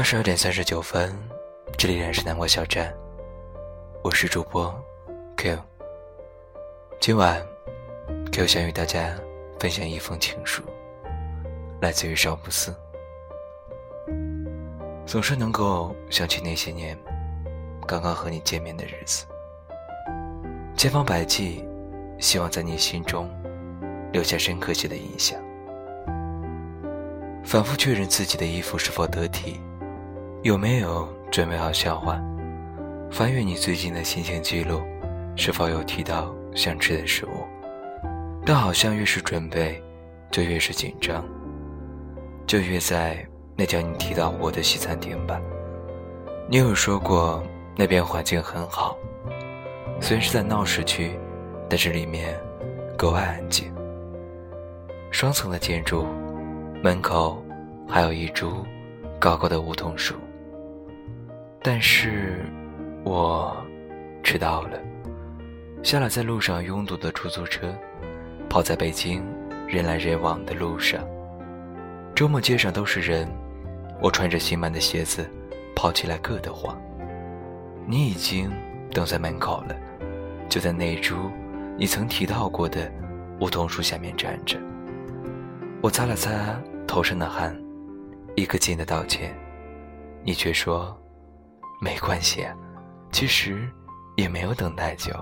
二十二点三十九分，这里仍是南国小站，我是主播 Q。今晚，Q 想与大家分享一封情书，来自于少不思。总是能够想起那些年刚刚和你见面的日子，千方百计，希望在你心中留下深刻些的印象，反复确认自己的衣服是否得体。有没有准备好笑话？翻阅你最近的心情记录，是否有提到想吃的食物？但好像越是准备，就越是紧张。就约在那家你提到过的西餐厅吧。你有说过那边环境很好，虽然是在闹市区，但是里面格外安静。双层的建筑，门口还有一株高高的梧桐树。但是，我迟到了，下了在路上拥堵的出租车，跑在北京人来人往的路上。周末街上都是人，我穿着新买的鞋子，跑起来硌得慌。你已经等在门口了，就在那株你曾提到过的梧桐树下面站着。我擦了擦头上的汗，一个劲的道歉，你却说。没关系，其实也没有等太久。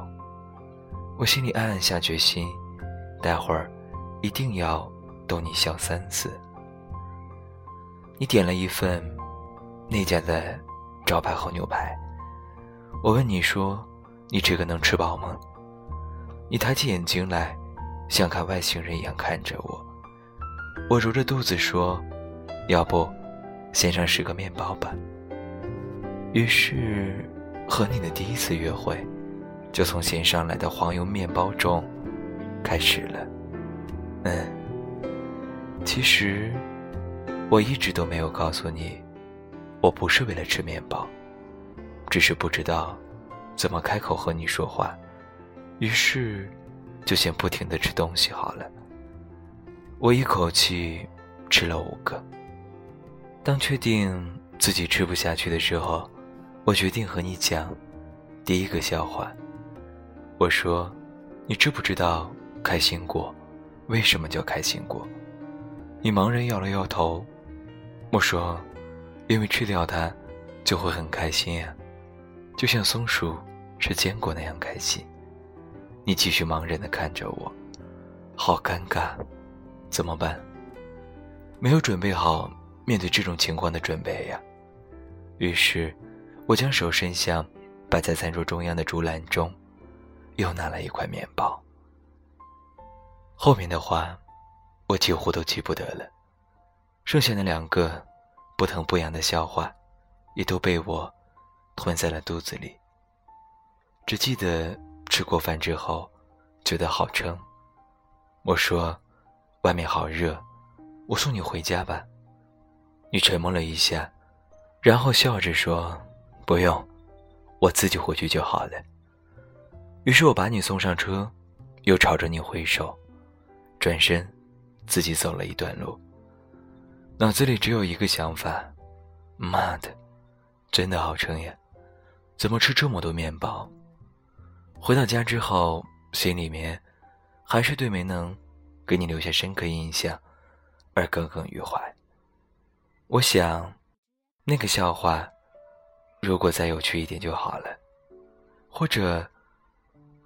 我心里暗暗下决心，待会儿一定要逗你笑三次。你点了一份那家的招牌好牛排。我问你说：“你这个能吃饱吗？”你抬起眼睛来，像看外星人一样看着我。我揉着肚子说：“要不，先上十个面包吧。”于是，和你的第一次约会，就从先上来的黄油面包中开始了。嗯，其实我一直都没有告诉你，我不是为了吃面包，只是不知道怎么开口和你说话，于是就先不停的吃东西好了。我一口气吃了五个。当确定自己吃不下去的时候。我决定和你讲第一个笑话。我说：“你知不知道开心果为什么叫开心果？”你茫然摇了摇头。我说：“因为吃掉它就会很开心呀，就像松鼠吃坚果那样开心。”你继续茫然地看着我，好尴尬，怎么办？没有准备好面对这种情况的准备呀。于是。我将手伸向摆在餐桌中央的竹篮中，又拿了一块面包。后面的话，我几乎都记不得了。剩下的两个不疼不痒的笑话，也都被我吞在了肚子里。只记得吃过饭之后，觉得好撑。我说：“外面好热，我送你回家吧。”你沉默了一下，然后笑着说。不用，我自己回去就好了。于是我把你送上车，又朝着你挥手，转身，自己走了一段路。脑子里只有一个想法：妈的，真的好撑呀！怎么吃这么多面包？回到家之后，心里面还是对没能给你留下深刻印象而耿耿于怀。我想，那个笑话。如果再有趣一点就好了，或者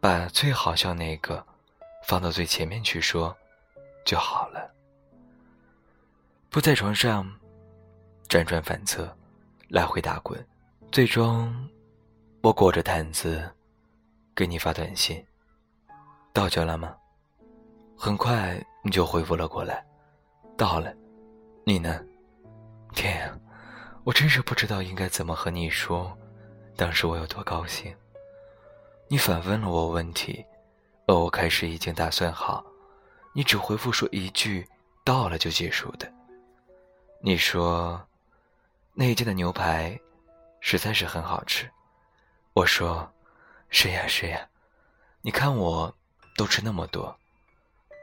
把最好笑那个放到最前面去说就好了。不在床上辗转反侧，来回打滚，最终我裹着毯子给你发短信：“到家了吗？”很快你就回复了过来：“到了。”你呢？天呀！我真是不知道应该怎么和你说，当时我有多高兴。你反问了我问题，而我开始已经打算好，你只回复说一句“到了”就结束的。你说，那一家的牛排实在是很好吃。我说，是呀是呀，你看我都吃那么多。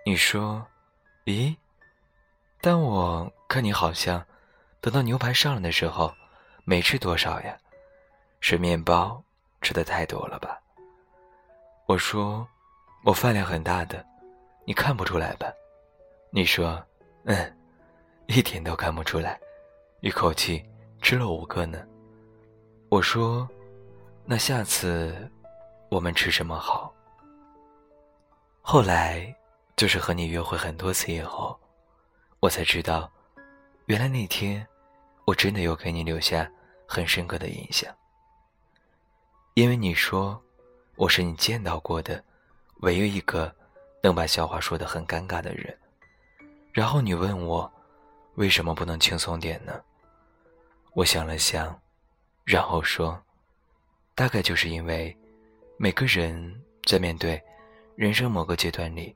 你说，咦？但我看你好像。等到牛排上来的时候，没吃多少呀，是面包吃的太多了吧？我说，我饭量很大的，你看不出来吧？你说，嗯，一点都看不出来，一口气吃了五个呢。我说，那下次我们吃什么好？后来就是和你约会很多次以后，我才知道，原来那天我真的有给你留下很深刻的印象，因为你说。我是你见到过的唯一一个能把笑话说得很尴尬的人。然后你问我，为什么不能轻松点呢？我想了想，然后说，大概就是因为每个人在面对人生某个阶段里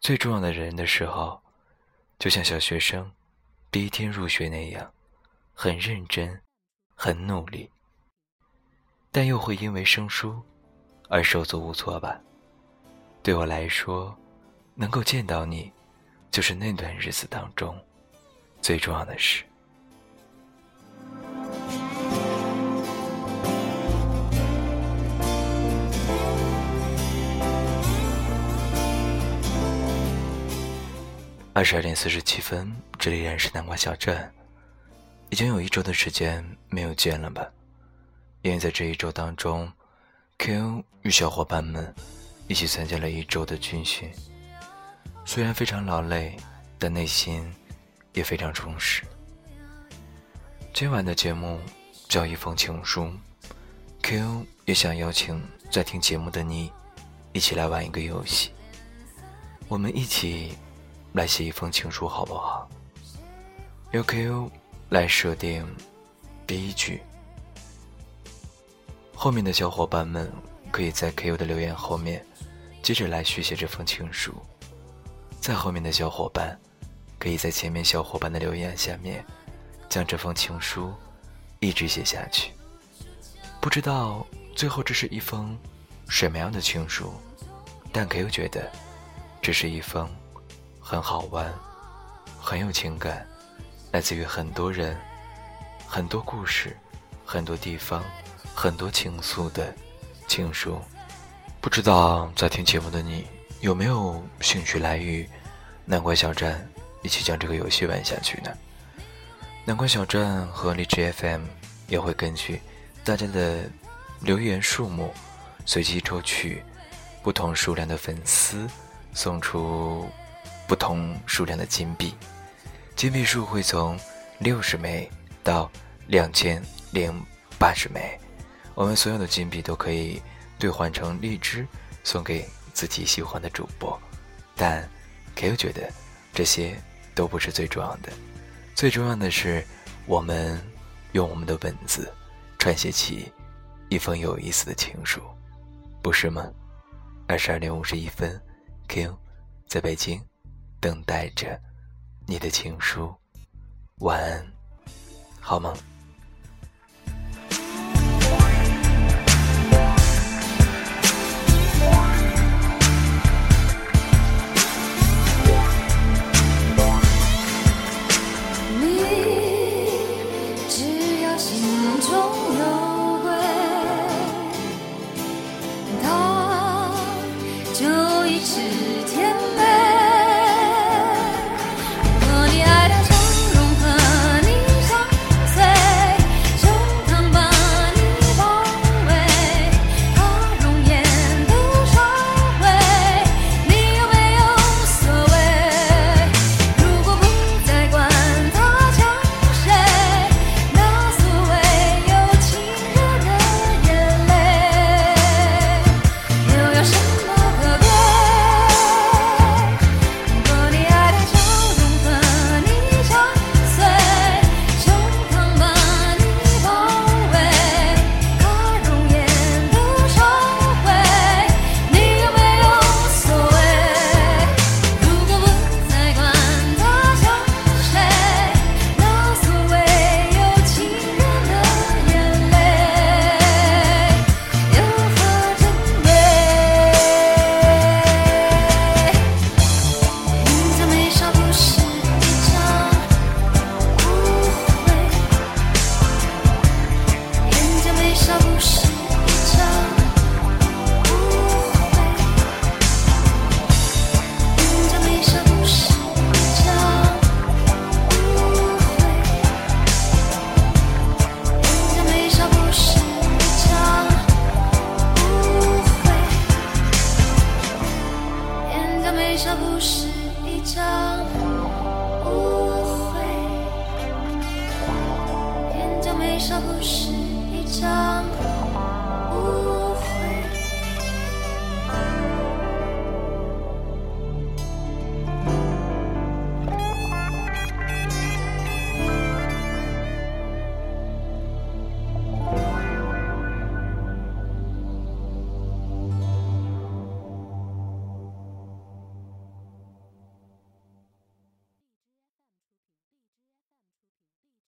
最重要的人的时候，就像小学生第一天入学那样，很认真，很努力，但又会因为生疏。而手足无措吧。对我来说，能够见到你，就是那段日子当中最重要的事。二十二点四十七分，这里依然是南瓜小镇。已经有一周的时间没有见了吧？因为在这一周当中。Q 与小伙伴们一起参加了一周的军训，虽然非常劳累，但内心也非常充实。今晚的节目叫一封情书，Q 也想邀请在听节目的你，一起来玩一个游戏。我们一起来写一封情书，好不好？由 Q 来设定第一句。后面的小伙伴们可以在 Q 的留言后面，接着来续写这封情书。再后面的小伙伴，可以在前面小伙伴的留言下面，将这封情书一直写下去。不知道最后这是一封什么样的情书，但 Q 觉得这是一封很好玩、很有情感，来自于很多人、很多故事、很多地方。很多倾诉的情书，不知道在听节目的你有没有兴趣来与南关小站一起将这个游戏玩下去呢？南关小站和荔枝 FM 也会根据大家的留言数目，随机抽取不同数量的粉丝，送出不同数量的金币，金币数会从六十枚到两千零八十枚。我们所有的金币都可以兑换成荔枝，送给自己喜欢的主播。但 Q 觉得这些都不是最重要的，最重要的是我们用我们的文字撰写起一封有意思的情书，不是吗？二十二点五十一分，Q 在北京等待着你的情书。晚安，好梦。就一直。